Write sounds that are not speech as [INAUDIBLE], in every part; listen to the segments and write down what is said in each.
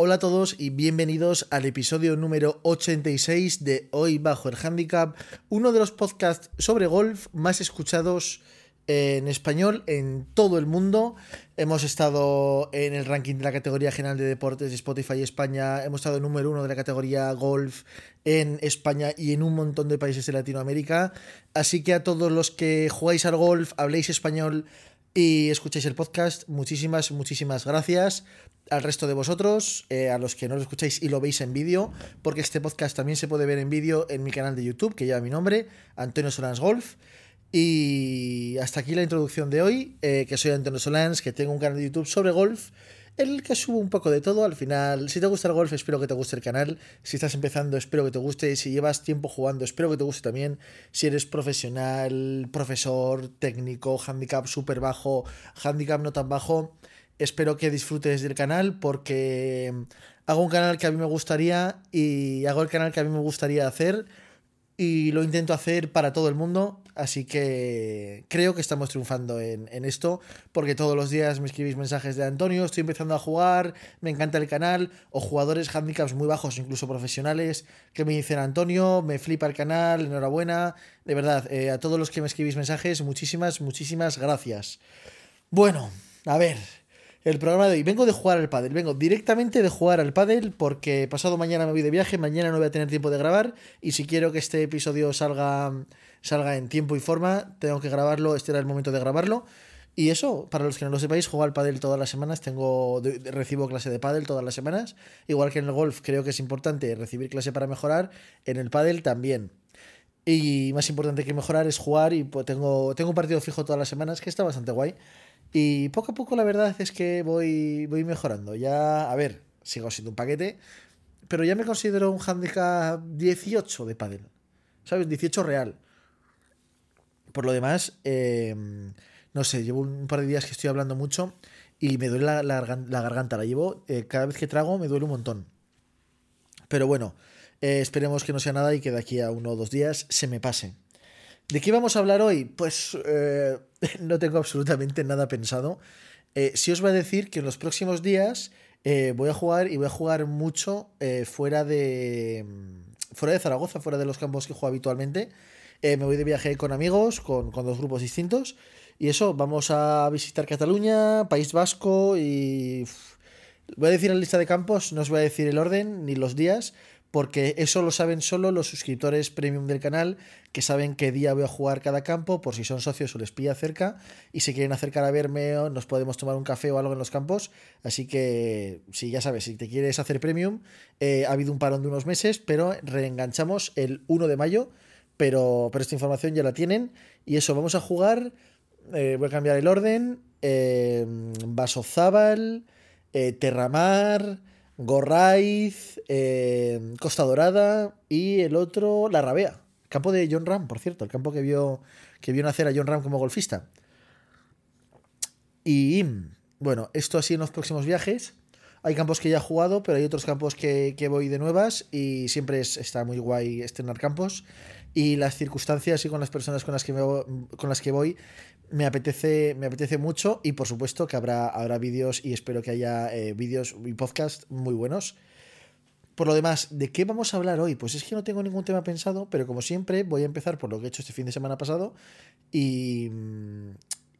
Hola a todos y bienvenidos al episodio número 86 de Hoy Bajo el Handicap, uno de los podcasts sobre golf más escuchados en español en todo el mundo. Hemos estado en el ranking de la categoría general de deportes de Spotify España, hemos estado número uno de la categoría golf en España y en un montón de países de Latinoamérica. Así que a todos los que jugáis al golf, habléis español, y escucháis el podcast, muchísimas, muchísimas gracias al resto de vosotros, eh, a los que no lo escucháis y lo veis en vídeo, porque este podcast también se puede ver en vídeo en mi canal de YouTube, que lleva mi nombre, Antonio Solans Golf. Y hasta aquí la introducción de hoy, eh, que soy Antonio Solans, que tengo un canal de YouTube sobre golf el que subo un poco de todo. Al final, si te gusta el golf, espero que te guste el canal. Si estás empezando, espero que te guste. Si llevas tiempo jugando, espero que te guste también. Si eres profesional, profesor, técnico, handicap súper bajo, handicap no tan bajo, espero que disfrutes del canal porque hago un canal que a mí me gustaría y hago el canal que a mí me gustaría hacer y lo intento hacer para todo el mundo, así que creo que estamos triunfando en, esto, porque todos los días me escribís mensajes de Antonio, estoy empezando a jugar, me encanta el canal, o jugadores handicaps muy bajos, incluso profesionales, que me dicen Antonio, me flipa el canal, enhorabuena, de verdad, eh, a todos los que me escribís mensajes, muchísimas, muchísimas gracias. Bueno, a ver, el programa de hoy. Vengo de jugar al pádel, vengo directamente de jugar al pádel porque pasado mañana me voy de viaje, mañana no voy a tener tiempo de grabar. Y si quiero que este episodio salga, salga en tiempo y forma, tengo que grabarlo, este era el momento de grabarlo. Y eso, para los que no lo sepáis, juego al pádel todas las semanas, tengo recibo clase de pádel todas las semanas, igual que en el golf creo que es importante recibir clase para mejorar, en el pádel también. Y más importante que mejorar es jugar y pues tengo, tengo un partido fijo todas las semanas que está bastante guay. Y poco a poco la verdad es que voy, voy mejorando. Ya, a ver, sigo siendo un paquete, pero ya me considero un handicap 18 de pádel. ¿Sabes? 18 real. Por lo demás, em, no sé, llevo un par de días que estoy hablando mucho y me duele la, garganta. La llevo, eh, cada vez que trago me duele un montón. Pero bueno, eh, esperemos que no sea nada y que de aquí a uno o dos días se me pase. ¿De qué vamos a hablar hoy? Pues eh, [LAUGHS] no tengo absolutamente nada pensado. Eh, sí os voy a decir que en los próximos días eh, voy a jugar y voy a jugar mucho fuera de fuera de Zaragoza, fuera de los campos que juego habitualmente. me voy de viaje con amigos, con, con, dos grupos distintos. Y eso, vamos a visitar Cataluña, País Vasco y... Voy a decir la lista de campos, no os voy a decir el orden ni los días, porque eso lo saben solo los suscriptores premium del canal, que saben qué día voy a jugar cada campo, por si son socios o les pilla cerca, y si quieren acercar a verme, nos podemos tomar un café o algo en los campos. Así que, si ya sabes, si te quieres hacer premium, eh, ha habido un parón de unos meses, pero reenganchamos el 1 de mayo, pero, pero esta información ya la tienen. Y eso, vamos a jugar, eh, voy a cambiar el orden, eh, Vasozábal, eh, Terramar... Gorraiz, eh, Costa Dorada y el otro, La Rabea. Campo de John Ram, por cierto, el campo que vio, que vio nacer a John Ram como golfista. Y bueno, esto así en los próximos viajes. Hay campos que ya he jugado, pero hay otros campos que, voy de nuevas y siempre está muy guay estrenar campos. Y las circunstancias y con las personas con las que, con las que voy me apetece, me apetece mucho y por supuesto que habrá, habrá vídeos y espero que haya eh, vídeos y podcasts muy buenos. Por lo demás, ¿de qué vamos a hablar hoy? Pues es que no tengo ningún tema pensado, pero como siempre voy a empezar por lo que he hecho este fin de semana pasado y,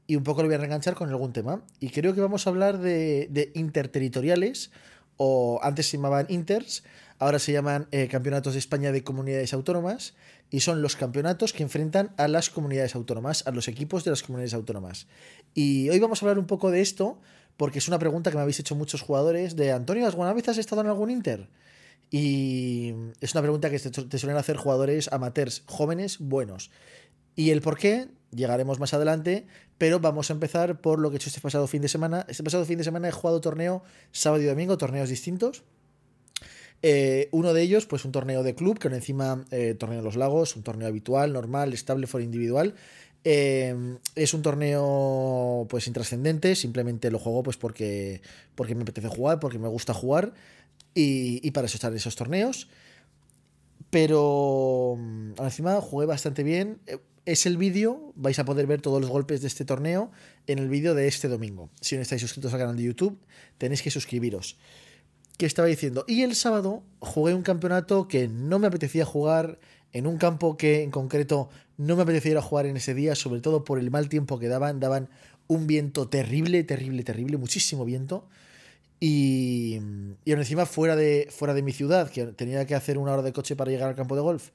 y un poco lo voy a reenganchar con algún tema. Y creo que vamos a hablar de, interterritoriales, o antes se llamaban inters, ahora se llaman eh, campeonatos de España de comunidades autónomas y son los campeonatos que enfrentan a las comunidades autónomas, a los equipos de las comunidades autónomas. Y hoy vamos a hablar un poco de esto porque es una pregunta que me habéis hecho muchos jugadores de Antonio, ¿alguna has estado en algún Inter? Y es una pregunta que te suelen hacer jugadores amateurs jóvenes buenos. Y el por qué llegaremos más adelante, pero vamos a empezar por lo que he hecho este pasado fin de semana. Este pasado fin de semana he jugado torneo sábado y domingo, torneos distintos. Eh, uno de ellos, pues un torneo de club, que encima eh, torneo de los lagos, un torneo habitual, normal, estable, for individual. Eh, es un torneo pues intrascendente, simplemente lo juego pues porque, porque me apetece jugar, porque me gusta jugar y, para eso están esos torneos. Pero mm, encima jugué bastante bien. Es el vídeo, vais a poder ver todos los golpes de este torneo en el vídeo de este domingo. Si no estáis suscritos al canal de YouTube, tenéis que suscribiros. Que estaba diciendo. Y el sábado jugué un campeonato que no me apetecía jugar en un campo que en concreto no me apetecía jugar en ese día, sobre todo por el mal tiempo que daban. Daban un viento terrible, terrible, terrible, muchísimo viento. Y, y encima fuera de, fuera de mi ciudad, que tenía que hacer una hora de coche para llegar al campo de golf.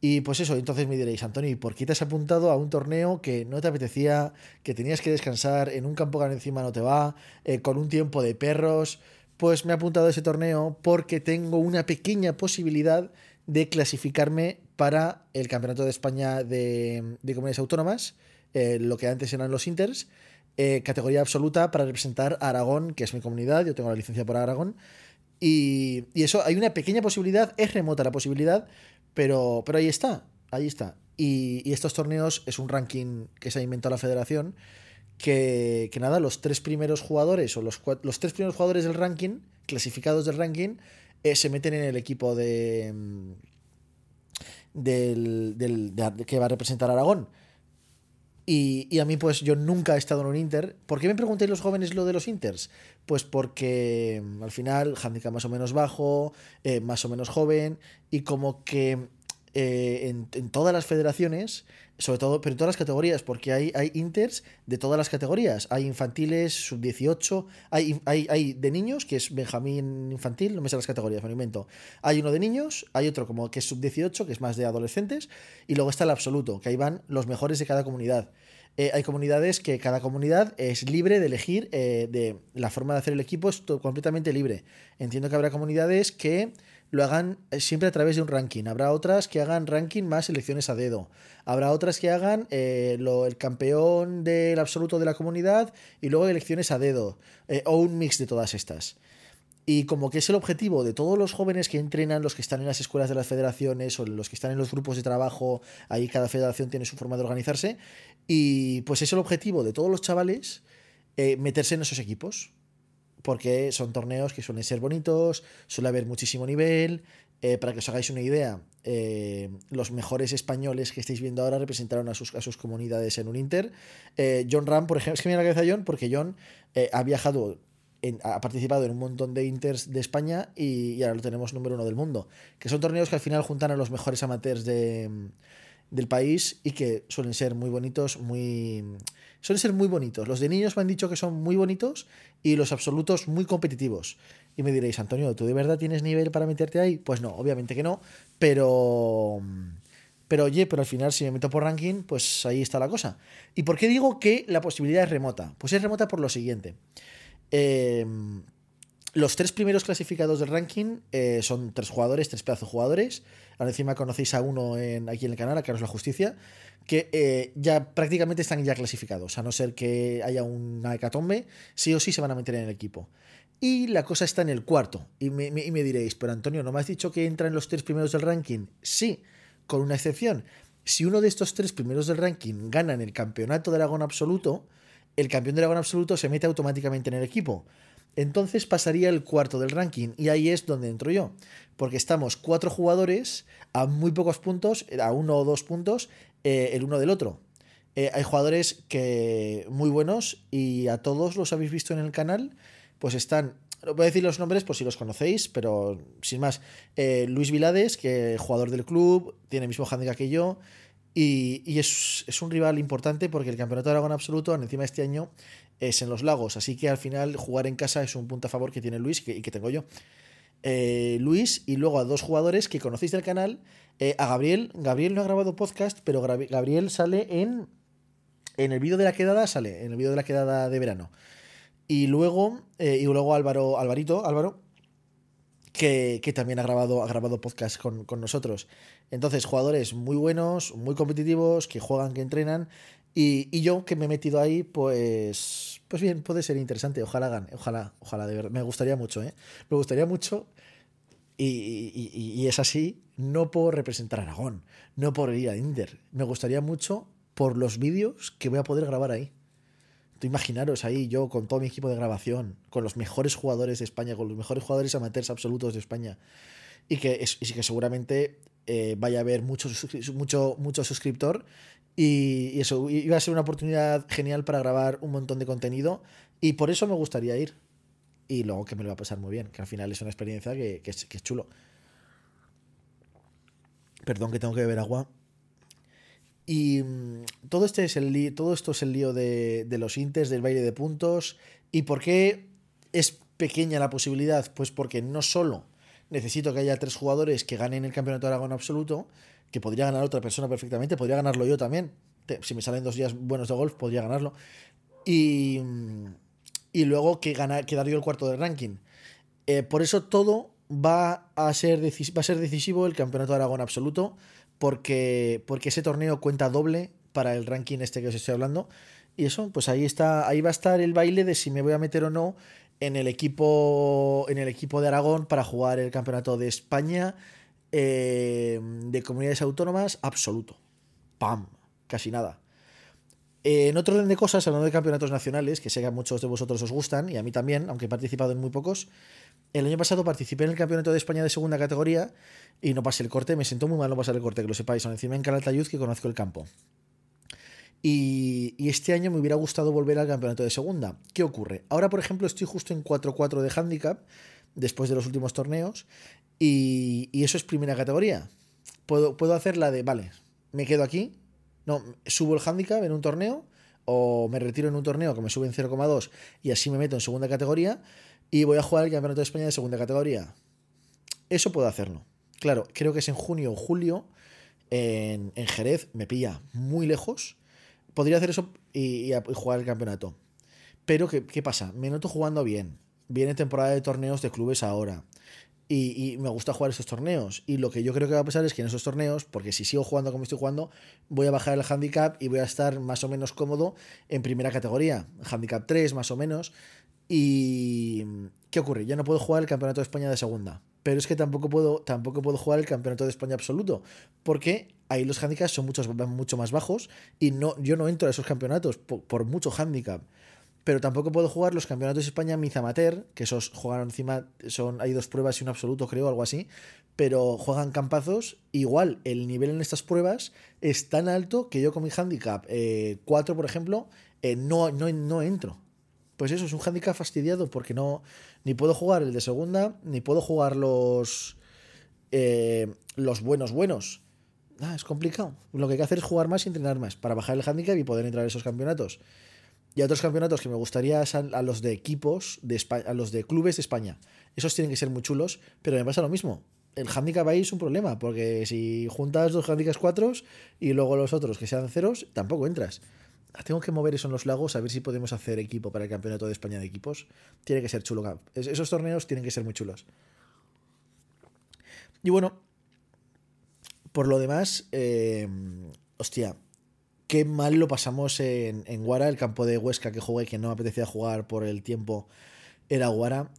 Y pues eso, entonces me diréis, Antonio, ¿por qué te has apuntado a un torneo que no te apetecía, que tenías que descansar, en un campo que encima no te va, eh, con un tiempo de perros? Pues me he apuntado ese torneo porque tengo una pequeña posibilidad de clasificarme para el Campeonato de España de, Comunidades Autónomas, eh, lo que antes eran los Inters, eh, categoría absoluta para representar a Aragón, que es mi comunidad, yo tengo la licencia por Aragón. Y, y, eso, hay una pequeña posibilidad, es remota la posibilidad, pero, pero ahí está, ahí está. Y, estos torneos es un ranking que se ha inventado la federación. Que, nada, los tres primeros jugadores o los, los tres primeros jugadores del ranking, clasificados del ranking, eh, se meten en el equipo de, mm, del, que va a representar Aragón. Y, a mí, pues yo nunca he estado en un Inter. ¿Por qué me preguntéis los jóvenes lo de los Inters? Pues porque mm, al final, handicap más o menos bajo, eh, más o menos joven, y como que eh, en, todas las federaciones, sobre todo, pero en todas las categorías, porque hay, hay inters de todas las categorías. Hay infantiles, sub-18, hay, hay, hay, de niños, que es Benjamín infantil, no me sé las categorías, me lo invento. Hay uno de niños, hay otro como que es sub-18, que es más de adolescentes, y luego está el absoluto, que ahí van los mejores de cada comunidad. Eh, hay comunidades que cada comunidad es libre de elegir eh, de la forma de hacer el equipo, es completamente libre. Entiendo que habrá comunidades que lo hagan eh, siempre a través de un ranking. Habrá otras que hagan ranking más elecciones a dedo. Habrá otras que hagan lo, el campeón del absoluto de la comunidad y luego elecciones a dedo. o un mix de todas estas. Y como que es el objetivo de todos los jóvenes que entrenan, los que están en las escuelas de las federaciones o los que están en los grupos de trabajo, ahí cada federación tiene su forma de organizarse. Y pues es el objetivo de todos los chavales eh, meterse en esos equipos. Porque son torneos que suelen ser bonitos, suele haber muchísimo nivel. Eh, para que os hagáis una idea, eh, los mejores españoles que estáis viendo ahora representaron a sus, a sus comunidades en un Inter. John Ram, por ejemplo, es que me viene la cabeza John porque John ha viajado ha participado en un montón de Inters de España y, ahora lo tenemos número uno del mundo. Que son torneos que al final juntan a los mejores amateurs de, del país y que suelen ser muy bonitos, muy. Suelen ser muy bonitos. Los de niños me han dicho que son muy bonitos y los absolutos muy competitivos. Y me diréis, Antonio, ¿tú de verdad tienes nivel para meterte ahí? Pues no, obviamente que no, pero. Pero oye, pero al final si me meto por ranking, pues ahí está la cosa. ¿Y por qué digo que la posibilidad es remota? Pues es remota por lo siguiente. Em, los tres primeros clasificados del ranking eh, son tres jugadores, tres pedazos jugadores. Ahora encima conocéis a uno en, aquí en el canal, a Carlos La Justicia, que eh, ya prácticamente están ya clasificados, a no ser que haya una hecatombe, sí o sí se van a meter en el equipo. Y la cosa está en el cuarto. Y me, diréis, pero Antonio, ¿no me has dicho que entran los tres primeros del ranking? Sí, con una excepción. Si uno de estos tres primeros del ranking gana en el campeonato de Aragón absoluto, el campeón de dragón absoluto se mete automáticamente en el equipo. Entonces pasaría el cuarto del ranking y ahí es donde entro yo. Porque estamos cuatro jugadores a muy pocos puntos, a uno o dos puntos, eh, el uno del otro. Eh, hay jugadores que muy buenos y a todos los habéis visto en el canal, pues están voy a decir los nombres por si los conocéis, pero sin más. Eh, Luis Vilades, que es jugador del club, tiene el mismo handicap que yo. Y, es, un rival importante porque el Campeonato de Aragón Absoluto, encima este año, es en los lagos. Así que al final jugar en casa es un punto a favor que tiene Luis y que, tengo yo. Eh, Luis y luego a dos jugadores que conocéis del canal. Eh, a Gabriel. Gabriel no ha grabado podcast, pero Gabriel sale en. En el vídeo de la quedada, sale, en el vídeo de la quedada de verano. Y luego, eh, y luego Álvaro, Alvarito, Álvaro, que, también ha grabado, ha grabado podcast con, nosotros. Entonces, jugadores muy buenos, muy competitivos, que juegan, que entrenan. Y, yo que me he metido ahí, pues, pues bien, puede ser interesante. Ojalá hagan, ojalá, ojalá, de verdad. Me gustaría mucho, ¿eh? Me gustaría mucho. Y, y, es así, no por representar a Aragón, no por ir a Inder. Me gustaría mucho por los vídeos que voy a poder grabar ahí. Tú imaginaros ahí yo con todo mi equipo de grabación, con los mejores jugadores de España, con los mejores jugadores amateurs absolutos de España. Y que, es, que seguramente eh, vaya a haber mucho, mucho, mucho suscriptor. Y, eso iba a ser una oportunidad genial para grabar un montón de contenido. Y por eso me gustaría ir. y luego que me lo va a pasar muy bien, que al final es una experiencia que, es, chulo. Perdón que tengo que beber agua. Y mm, todo, este es el todo esto es el lío de, de los intes, del baile de puntos. ¿Y por qué es pequeña la posibilidad? Pues porque no solo necesito que haya tres jugadores que ganen el campeonato de Aragón absoluto, que podría ganar otra persona perfectamente, podría ganarlo yo también. Si me salen dos días buenos de golf, podría ganarlo. Y, luego que ganar, quedar yo el cuarto de ranking. Eh, por eso todo va a, ser va a ser decisivo el campeonato de Aragón absoluto, porque, porque ese torneo cuenta doble para el ranking este que os estoy hablando. Y eso, pues ahí está, ahí va a estar el baile de si me voy a meter o no en el equipo, en el equipo de Aragón para jugar el campeonato de España eh, de comunidades autónomas absoluto. ¡Pam! Casi nada. en otro orden de cosas, hablando de campeonatos nacionales, que sé que a muchos de vosotros os gustan, y a mí también, aunque he participado en muy pocos, el año pasado participé en el Campeonato de España de segunda categoría y no pasé el corte, me siento muy mal no pasar el corte, que lo sepáis, encima en Calatayud que conozco el campo. Y, este año me hubiera gustado volver al campeonato de segunda. ¿Qué ocurre? Ahora, por ejemplo, estoy justo en 4-4 de handicap, después de los últimos torneos, y, eso es primera categoría. Puedo, puedo hacer la de, vale, me quedo aquí, no, subo el handicap en un torneo, o me retiro en un torneo que me sube en 0,2 y así me meto en segunda categoría y voy a jugar el Campeonato de España de segunda categoría. Eso puedo hacerlo. Claro, creo que es en junio o julio en, en Jerez, me pilla muy lejos podría hacer eso y, jugar el campeonato. Pero, ¿qué, pasa? Me noto jugando bien. Viene temporada de torneos de clubes ahora. Y, me gusta jugar esos torneos. Y lo que yo creo que va a pasar es que en esos torneos, porque si sigo jugando como estoy jugando, voy a bajar el handicap y voy a estar más o menos cómodo en primera categoría. Handicap 3 más o menos. Y ¿qué ocurre? Ya no puedo jugar el Campeonato de España de segunda. Pero es que tampoco puedo, tampoco puedo jugar el Campeonato de España absoluto. Porque ahí los handicaps son muchos, mucho más bajos. Y no, yo no entro a esos campeonatos por, mucho handicap. Pero tampoco puedo jugar los campeonatos de España Miz Amateur, que esos juegan encima, son, hay dos pruebas y un absoluto, creo, algo así. Pero juegan campazos. Igual, el nivel en estas pruebas es tan alto que yo con mi handicap 4, eh, por ejemplo, eh, no, no, no entro pues eso es un handicap fastidiado porque no ni puedo jugar el de segunda ni puedo jugar los eh, los buenos buenos ah, es complicado lo que hay que hacer es jugar más y entrenar más para bajar el handicap y poder entrar a esos campeonatos y a otros campeonatos que me gustaría a los de equipos de a los de clubes de España esos tienen que ser muy chulos pero me pasa lo mismo el handicap ahí es un problema porque si juntas dos handicaps cuatro y luego los otros que sean ceros tampoco entras tengo que mover eso en los lagos a ver si podemos hacer equipo para el Campeonato de España de equipos. Tiene que ser chulo. Esos torneos tienen que ser muy chulos. Y bueno, por lo demás, eh, hostia, qué mal lo pasamos en, Guara, el campo de Huesca que jugué, que no me apetecía jugar por el tiempo, era Guara.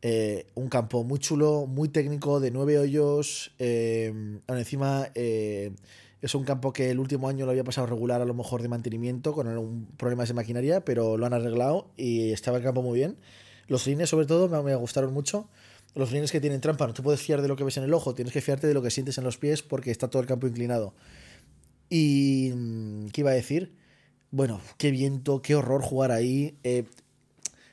Eh, un campo muy chulo, muy técnico, de nueve hoyos. Eh, encima es un campo que el último año lo había pasado regular, a lo mejor de mantenimiento, con problemas de maquinaria, pero lo han arreglado y estaba el campo muy bien. Los rines, sobre todo, me, gustaron mucho. Los rines que tienen trampa, no te puedes fiar de lo que ves en el ojo, tienes que fiarte de lo que sientes en los pies porque está todo el campo inclinado. Y. ¿Qué iba a decir? Bueno, qué viento, qué horror jugar ahí. Eh,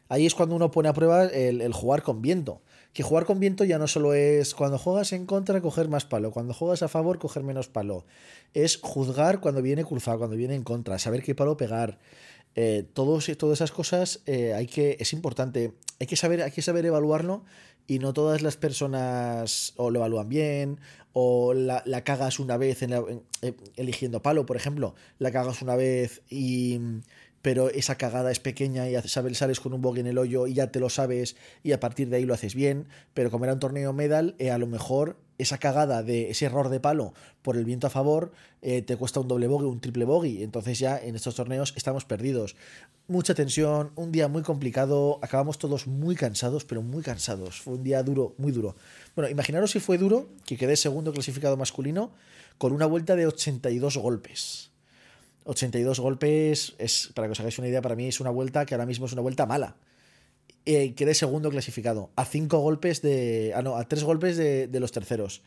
ahí es cuando uno pone a prueba el jugar con viento que jugar con viento ya no solo es cuando juegas en contra coger más palo, cuando juegas a favor coger menos palo. Es juzgar cuando viene cruzado, cuando viene en contra, saber qué palo pegar. Eh, todos, todas esas cosas eh, hay que, es importante. Hay que, saber, hay que saber evaluarlo y no todas las personas o lo evalúan bien o la, cagas una vez en eh, eligiendo palo, por ejemplo. La cagas una vez y pero esa cagada es pequeña y sabes, sales con un bogey en el hoyo y ya te lo sabes y a partir de ahí lo haces bien, pero como era un torneo medal, eh, a lo mejor esa cagada de ese error de palo por el viento a favor eh, te cuesta un doble bogey, un triple bogey, entonces ya en estos torneos estamos perdidos. Mucha tensión, un día muy complicado, acabamos todos muy cansados, pero muy cansados, fue un día duro, muy duro. Bueno, imaginaros si fue duro que quedé segundo clasificado masculino con una vuelta de 82 golpes. 82 golpes, es, para que os hagáis una idea, para mí es una vuelta que ahora mismo es una vuelta mala. Eh, quedé segundo clasificado, a cinco golpes de. Ah, no, a tres golpes de, los terceros.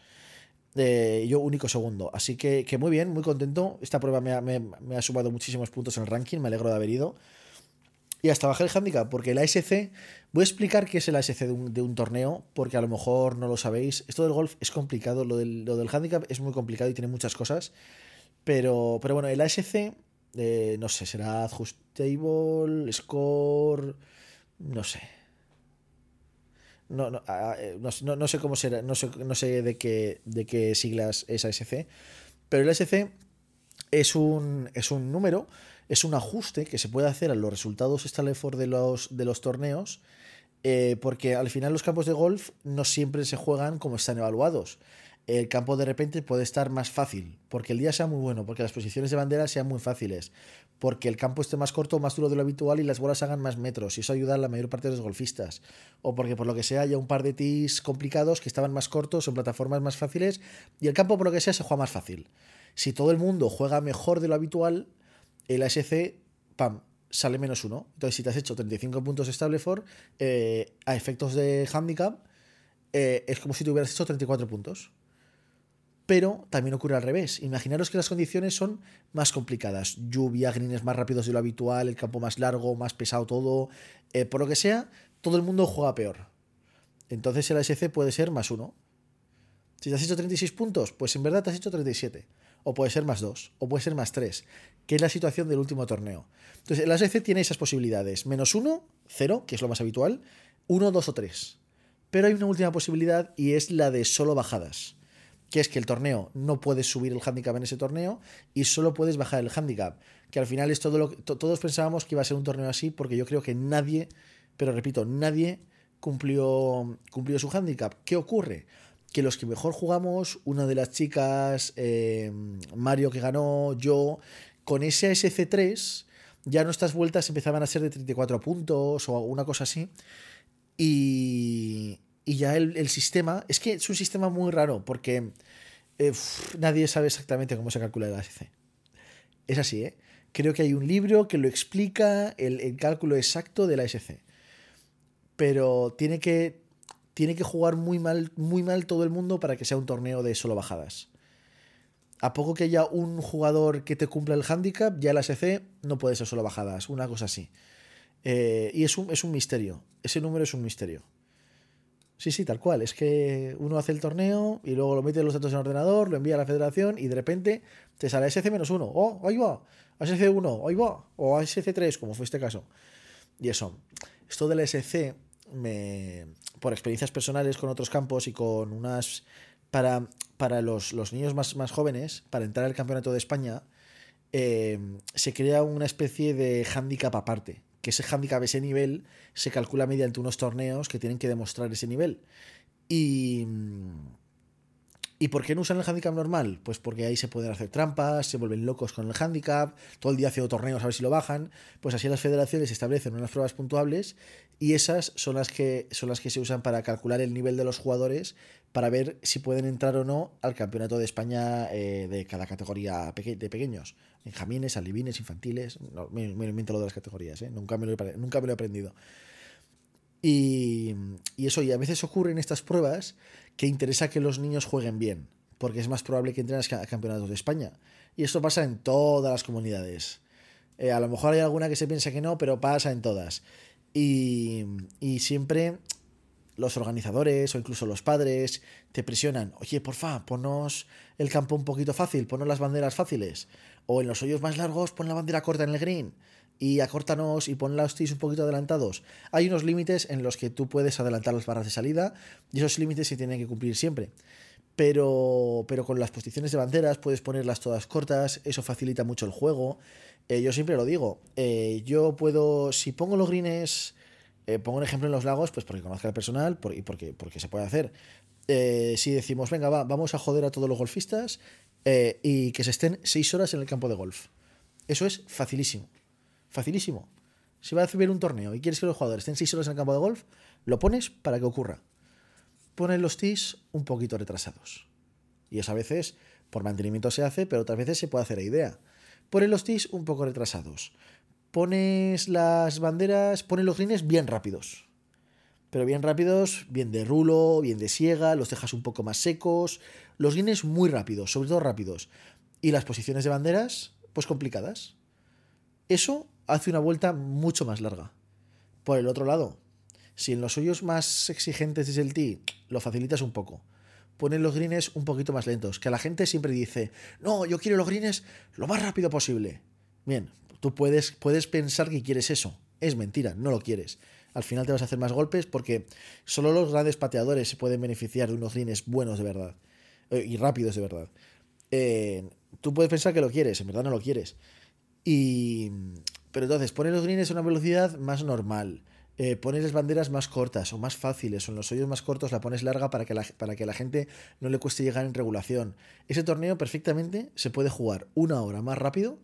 yo único segundo. Así que, muy bien, muy contento. Esta prueba me ha, sumado muchísimos puntos en el ranking, me alegro de haber ido. y hasta bajar el handicap, porque la ASC, voy a explicar qué es el ASC de un, de un, torneo, porque a lo mejor no lo sabéis. Esto del golf es complicado, lo del, lo del handicap es muy complicado y tiene muchas cosas. Pero, pero bueno, el ASC, eh, no sé, será Adjustable, Score, no sé. No, no, eh, no, no, sé cómo será, no sé, no sé de, qué, de qué siglas es ASC, pero el ASC es un, es un número es un ajuste que se puede hacer a los resultados Stalefor de los, de los torneos, eh, porque al final los campos de golf no siempre se juegan como están evaluados. El campo de repente puede estar más fácil, porque el día sea muy bueno, porque las posiciones de bandera sean muy fáciles, porque el campo esté más corto, más duro de lo habitual y las bolas hagan más metros, y eso ayuda a la mayor parte de los golfistas. O porque por lo que sea haya un par de tees complicados que estaban más cortos, en plataformas más fáciles, y el campo por lo que sea se juega más fácil. Si todo el mundo juega mejor de lo habitual, el ASC, pam, sale menos uno. Entonces, si te has hecho 35 puntos estable eh, a efectos de handicap, eh, es como si te hubieras hecho 34 puntos. Pero también ocurre al revés. Imaginaros que las condiciones son más complicadas. Lluvia, greens más rápidos de lo habitual, el campo más largo, más pesado todo. Eh, por lo que sea, todo el mundo juega peor. Entonces el ASC puede ser más uno. Si te has hecho 36 puntos, pues en verdad te has hecho 37 o puede ser más 2, o puede ser más 3, que es la situación del último torneo. Entonces, el ASC tiene esas posibilidades, menos 1, 0, que es lo más habitual, 1, 2 o 3. Pero hay una última posibilidad y es la de solo bajadas, que es que el torneo no puedes subir el handicap en ese torneo y solo puedes bajar el handicap, que al final es todo lo que todos pensábamos que iba a ser un torneo así porque yo creo que nadie, pero repito, nadie cumplió, cumplió su handicap. ¿Qué ocurre? que los que mejor jugamos, una de las chicas, eh, Mario que ganó, yo, con ese SC3, ya nuestras vueltas empezaban a ser de 34 puntos o una cosa así. Y, y ya el, sistema, es que es un sistema muy raro porque eh, nadie sabe exactamente cómo se calcula el ASC. Es así, ¿eh? Creo que hay un libro que lo explica el, el cálculo exacto de la ASC. Pero tiene que tiene que jugar muy mal, muy mal todo el mundo para que sea un torneo de solo bajadas. A poco que haya un jugador que te cumpla el handicap, ya el ASC no puede ser solo bajadas, una cosa así. Eh, y es un, es un misterio, ese número es un misterio. Sí, sí, tal cual. Es que uno hace el torneo y luego lo mete los datos en ordenador, lo envía a la federación y de repente te sale SC-1. Oh, ahí va. ASC1, ahí va. O ASC3, como fue este caso. Y eso. Esto del SC me, por experiencias personales con otros campos y con unas... Para, para los, niños más, más, jóvenes, para entrar al Campeonato de España, eh, se crea una especie de hándicap aparte, que ese hándicap, ese nivel, se calcula mediante unos torneos que tienen que demostrar ese nivel. Y ¿Y por qué no usan el handicap normal? Pues porque ahí se pueden hacer trampas, se vuelven locos con el handicap, todo el día haciendo torneos a ver si lo bajan. Pues así las federaciones establecen unas pruebas puntuables y esas son las que, son las que se usan para calcular el nivel de los jugadores para ver si pueden entrar o no al campeonato de España eh, de cada categoría de pequeños. Benjamines, alivines, infantiles. No, me, me, invento lo de las categorías, ¿eh? nunca, me lo he, nunca me lo he aprendido. Y, eso, y a veces ocurren estas pruebas que interesa que los niños jueguen bien, porque es más probable que entren a campeonatos de España. Y esto pasa en todas las comunidades. Eh, a lo mejor hay alguna que se piensa que no, pero pasa en todas. Y, y siempre los organizadores o incluso los padres te presionan, oye, porfa, ponos el campo un poquito fácil, ponos las banderas fáciles. O en los hoyos más largos, pon la bandera corta en el green y acórtanos y pon los tees un poquito adelantados. Hay unos límites en los que tú puedes adelantar las barras de salida y esos límites se tienen que cumplir siempre. Pero, pero con las posiciones de banderas puedes ponerlas todas cortas, eso facilita mucho el juego. Eh, yo siempre lo digo, eh, yo puedo, si pongo los greens, eh, pongo un ejemplo en los lagos, pues porque conozca el personal y porque, porque se puede hacer. si decimos, venga, va, vamos a joder a todos los golfistas y que se estén seis horas en el campo de golf. Eso es facilísimo. Facilísimo. Si va a hacer un torneo y quieres que los jugadores estén 6 horas en el campo de golf, lo pones para que ocurra. Pones los tees un poquito retrasados. Y eso a veces por mantenimiento se hace, pero otras veces se puede hacer a idea. Pones los tees un poco retrasados. Pones las banderas, pones los greens bien rápidos. Pero bien rápidos, bien de rulo, bien de siega, los dejas un poco más secos. Los greens muy rápidos, sobre todo rápidos. Y las posiciones de banderas, pues complicadas. Eso hace una vuelta mucho más larga. Por el otro lado, si en los hoyos más exigentes es el tee, lo facilitas un poco. Ponen los greens un poquito más lentos. Que la gente siempre dice, no, yo quiero los greens lo más rápido posible. Bien, tú puedes, puedes pensar que quieres eso. Es mentira, no lo quieres. Al final te vas a hacer más golpes porque solo los grandes pateadores se pueden beneficiar de unos greens buenos de verdad. Eh, y rápidos de verdad. Eh, tú puedes pensar que lo quieres, en verdad no lo quieres. Y, pero entonces, pones los greens a una velocidad más normal. Eh, pones las banderas más cortas o más fáciles, o en los hoyos más cortos la pones larga para que, la, para que la gente no le cueste llegar en regulación. Ese torneo perfectamente se puede jugar una hora más rápido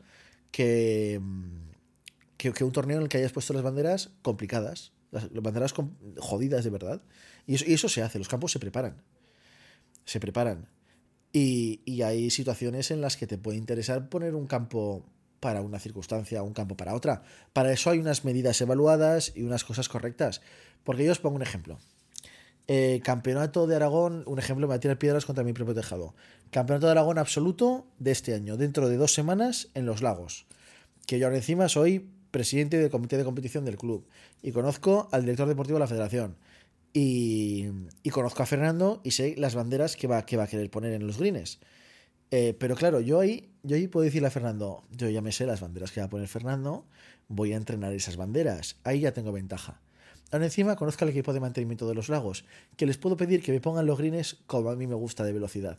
que, que, un torneo en el que hayas puesto las banderas complicadas, las, banderas jodidas de verdad. Y eso, se hace, los campos se preparan. Se preparan. Y, hay situaciones en las que te puede interesar poner un campo para una circunstancia, un campo para otra. Para eso hay unas medidas evaluadas y unas cosas correctas. Porque yo os pongo un ejemplo. Eh, campeonato de Aragón, un ejemplo, me va a tirar piedras contra mi propio tejado. Campeonato de Aragón absoluto de este año, dentro de dos semanas en Los Lagos. Que yo ahora encima soy presidente del comité de competición del club y conozco al director deportivo de la federación. Y, conozco a Fernando y sé las banderas que va, que va a querer poner en los greens. Eh, pero claro, yo ahí, yo ahí puedo decirle a Fernando, yo ya me sé las banderas que va a poner Fernando, voy a entrenar esas banderas. Ahí ya tengo ventaja. Ahora encima conozco al equipo de mantenimiento de los lagos, que les puedo pedir que me pongan los greens como a mí me gusta de velocidad.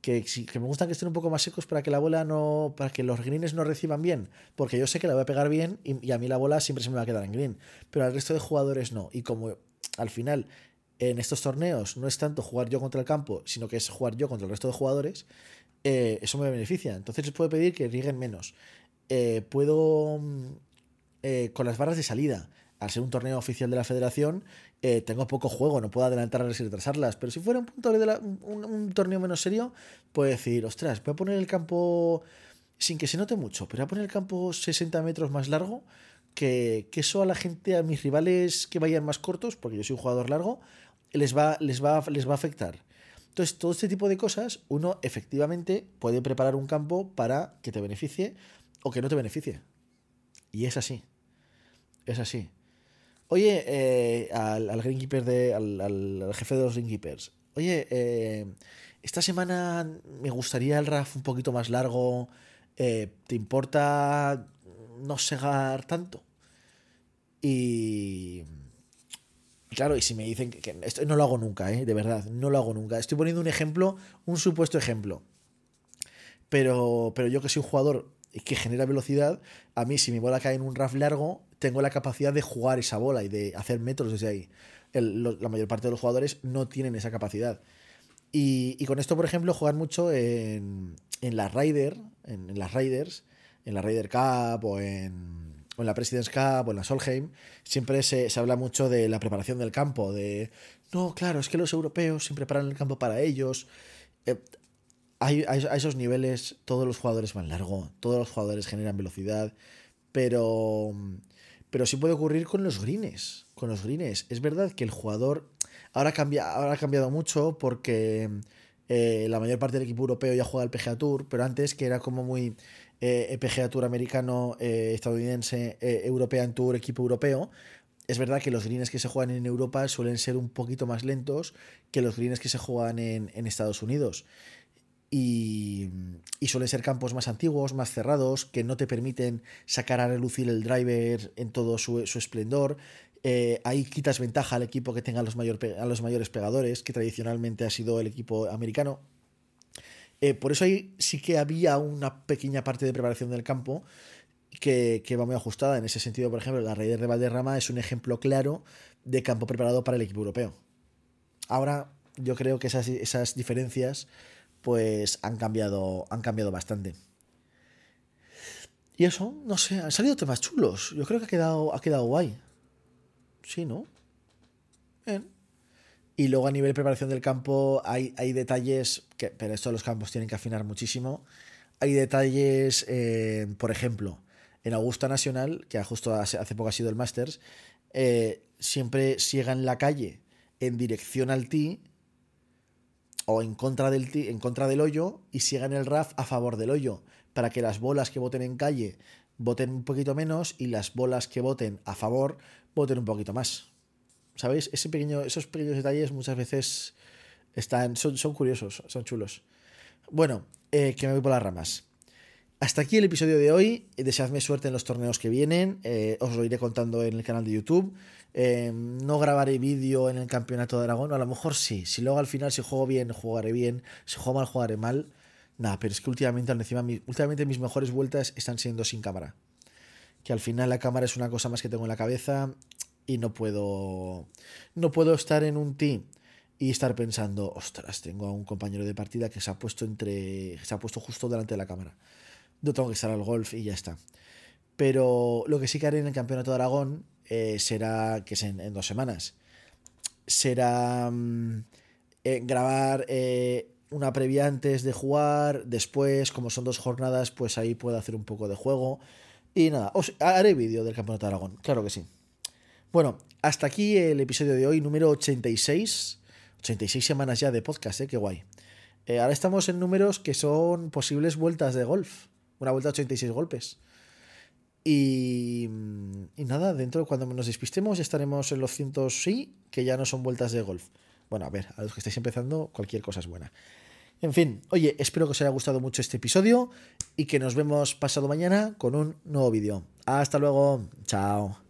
Que, que me gustan que estén un poco más secos para que la bola no. para que los greens no reciban bien. Porque yo sé que la voy a pegar bien y, y a mí la bola siempre se me va a quedar en green. Pero al resto de jugadores no. Y como al final en estos torneos no es tanto jugar yo contra el campo, sino que es jugar yo contra el resto de jugadores, eh, eso me beneficia. Entonces puedo pedir que rieguen menos. Eh, puedo, mm, eh, con las barras de salida, al ser un torneo oficial de la federación, tengo poco juego, no puedo adelantarlas y retrasarlas. Pero si fuera un, punto de un, torneo menos serio, puedo decir, ostras, voy a poner el campo sin que se note mucho, pero voy a poner el campo 60 metros más largo, que, que, eso a la gente, a mis rivales que vayan más cortos, porque yo soy un jugador largo, les va, les va, les va a afectar. Entonces, todo este tipo de cosas, uno efectivamente puede preparar un campo para que te beneficie o que no te beneficie. Y es así. Es así. Oye, eh, al, greenkeeper de. Al, jefe de los greenkeepers. Oye, eh, esta semana me gustaría el RAF un poquito más largo. Eh, ¿Te importa no segar tanto? Y Claro, y si me dicen que, esto no lo hago nunca, ¿eh? de verdad, no lo hago nunca. Estoy poniendo un ejemplo, un supuesto ejemplo. Pero, pero yo que soy un jugador que genera velocidad, a mí si mi bola cae en un RAF largo, tengo la capacidad de jugar esa bola y de hacer metros desde ahí. la mayor parte de los jugadores no tienen esa capacidad. Y, con esto, por ejemplo, jugar mucho en, en la Rider, en, las Riders, en la Ryder Cup o en o en la President's Cup o en la Solheim, siempre se, habla mucho de la preparación del campo, de, no, claro, es que los europeos siempre preparan el campo para ellos. Eh, a, esos niveles todos los jugadores van largo, todos los jugadores generan velocidad, pero, pero sí puede ocurrir con los greens, con los greens. Es verdad que el jugador ahora, cambia, ahora ha cambiado mucho porque... Eh, la mayor parte del equipo europeo ya juega el PGA Tour, pero antes que era como muy eh, PGA Tour americano, eh, estadounidense, eh, European Tour, equipo europeo, es verdad que los greens que se juegan en Europa suelen ser un poquito más lentos que los greens que se juegan en, Estados Unidos. Y, suelen ser campos más antiguos, más cerrados, que no te permiten sacar a relucir el driver en todo su, esplendor. ahí quitas ventaja al equipo que tenga los, mayor, a los mayores pegadores, que tradicionalmente ha sido el equipo americano. Eh, por eso ahí sí que había una pequeña parte de preparación del campo que, va muy ajustada. En ese sentido, por ejemplo, la Raider de Valderrama es un ejemplo claro de campo preparado para el equipo europeo. Ahora yo creo que esas, esas diferencias pues han cambiado, han cambiado bastante. Y eso, no sé, han salido temas chulos. Yo creo que ha quedado, ha quedado guay. Sí, ¿no? Bien. Y luego a nivel de preparación del campo hay, hay detalles, que, pero esto los campos tienen que afinar muchísimo. Hay detalles, eh, por ejemplo, en Augusta Nacional, que justo hace, poco ha sido el Masters, eh, siempre siega en la calle en dirección al tee o en contra del en contra del hoyo y sigan el RAF a favor del hoyo para que las bolas que voten en calle voten un poquito menos y las bolas que voten a favor voten un poquito más. ¿Sabéis? Ese pequeño, esos pequeños detalles muchas veces están, son, curiosos, son chulos. Bueno, eh, que me voy por las ramas. Hasta aquí el episodio de hoy. Deseadme suerte en los torneos que vienen. Eh, os lo iré contando en el canal de YouTube. Eh, no grabaré vídeo en el campeonato de Aragón. A lo mejor sí. Si luego al final, si juego bien, jugaré bien. Si juego mal, jugaré mal. Nada, pero es que últimamente, encima, últimamente mis mejores vueltas están siendo sin cámara. Que al final la cámara es una cosa más que tengo en la cabeza y no puedo. No puedo estar en un team y estar pensando, ostras, tengo a un compañero de partida que se ha puesto entre. se ha puesto justo delante de la cámara. No tengo que estar al golf y ya está. Pero lo que sí que haré en el campeonato de Aragón eh, será, que es en, dos semanas, será mm, eh, grabar eh, una previa antes de jugar, después, como son dos jornadas, pues ahí puedo hacer un poco de juego. Y nada, os haré vídeo del campeonato de Aragón, claro que sí. Bueno, hasta aquí el episodio de hoy, número 86. 86 semanas ya de podcast, ¿eh? Qué guay. Eh, ahora estamos en números que son posibles vueltas de golf. Una vuelta a 86 golpes. Y, y nada, dentro, cuando nos despistemos, estaremos en los cientos sí, que ya no son vueltas de golf. Bueno, a ver, a los que estáis empezando, cualquier cosa es buena. En fin, oye, espero que os haya gustado mucho este episodio y que nos vemos pasado mañana con un nuevo vídeo. Hasta luego, chao.